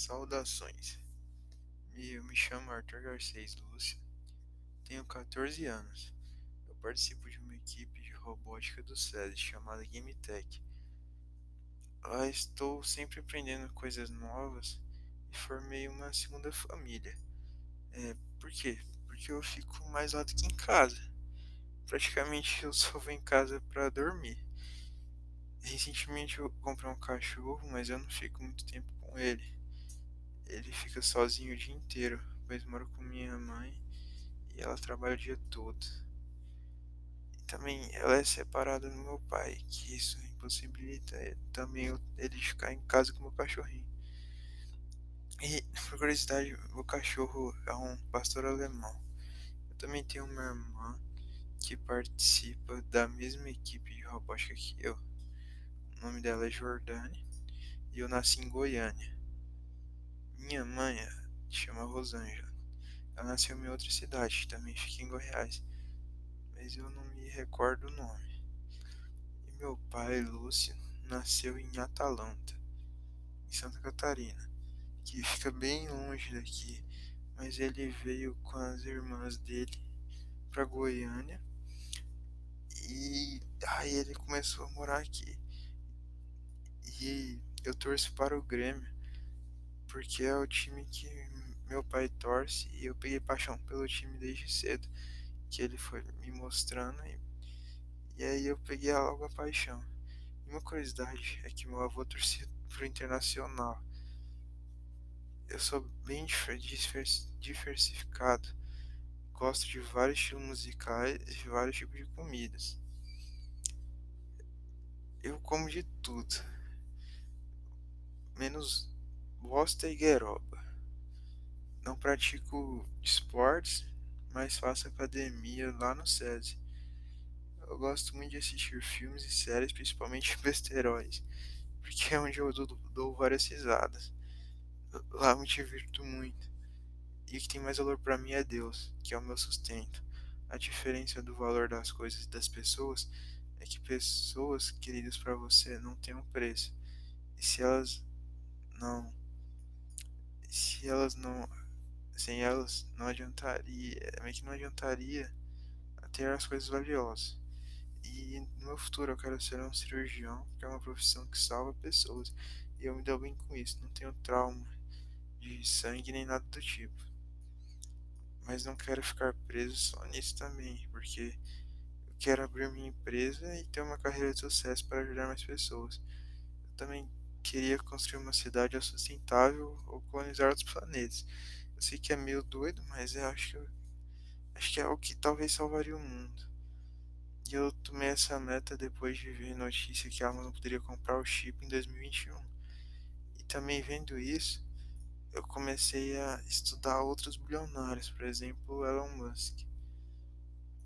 Saudações. Eu me chamo Arthur Garcês Lúcio, tenho 14 anos. Eu participo de uma equipe de robótica do SESI chamada GameTech. Lá estou sempre aprendendo coisas novas e formei uma segunda família. É, por quê? Porque eu fico mais lá do que em casa. Praticamente eu só vou em casa para dormir. Recentemente eu comprei um cachorro, mas eu não fico muito tempo com ele fica sozinho o dia inteiro, pois moro com minha mãe e ela trabalha o dia todo. E também ela é separada do meu pai, que isso impossibilita também ele ficar em casa com o meu cachorrinho. E, por curiosidade, o cachorro é um pastor alemão. Eu também tenho uma irmã que participa da mesma equipe de robótica que eu. O nome dela é Jordane e eu nasci em Goiânia. Minha mãe chama Rosângela. Ela nasceu em outra cidade, também fica em Goiás, mas eu não me recordo o nome. E meu pai, Lúcio, nasceu em Atalanta, em Santa Catarina, que fica bem longe daqui, mas ele veio com as irmãs dele para Goiânia e aí ele começou a morar aqui. E eu torço para o Grêmio porque é o time que meu pai torce e eu peguei paixão pelo time desde cedo, que ele foi me mostrando e, e aí eu peguei logo a paixão. E uma curiosidade é que meu avô torcia pro Internacional. Eu sou bem diversificado, gosto de vários estilos musicais e vários tipos de comidas. Eu como de tudo, menos bosta e gueroba. Não pratico esportes, mas faço academia lá no SESI. Eu gosto muito de assistir filmes e séries, principalmente besteróis, porque é onde eu dou, dou várias risadas. Lá me divirto muito. E o que tem mais valor para mim é Deus, que é o meu sustento. A diferença do valor das coisas e das pessoas é que pessoas queridas para você não têm um preço. E se elas não elas não sem elas não adiantaria meio que não adiantaria ter as coisas valiosas. E no meu futuro eu quero ser um cirurgião que é uma profissão que salva pessoas. E eu me dou bem com isso não tenho trauma de sangue nem nada do tipo. Mas não quero ficar preso só nisso também porque eu quero abrir minha empresa e ter uma carreira de sucesso para ajudar mais pessoas. Eu também queria construir uma cidade sustentável ou colonizar outros planetas. Eu sei que é meio doido, mas eu acho que, acho que é o que talvez salvaria o mundo. E eu tomei essa meta depois de ver notícia que a Amazon poderia comprar o chip em 2021. E também vendo isso, eu comecei a estudar outros bilionários, por exemplo, Elon Musk.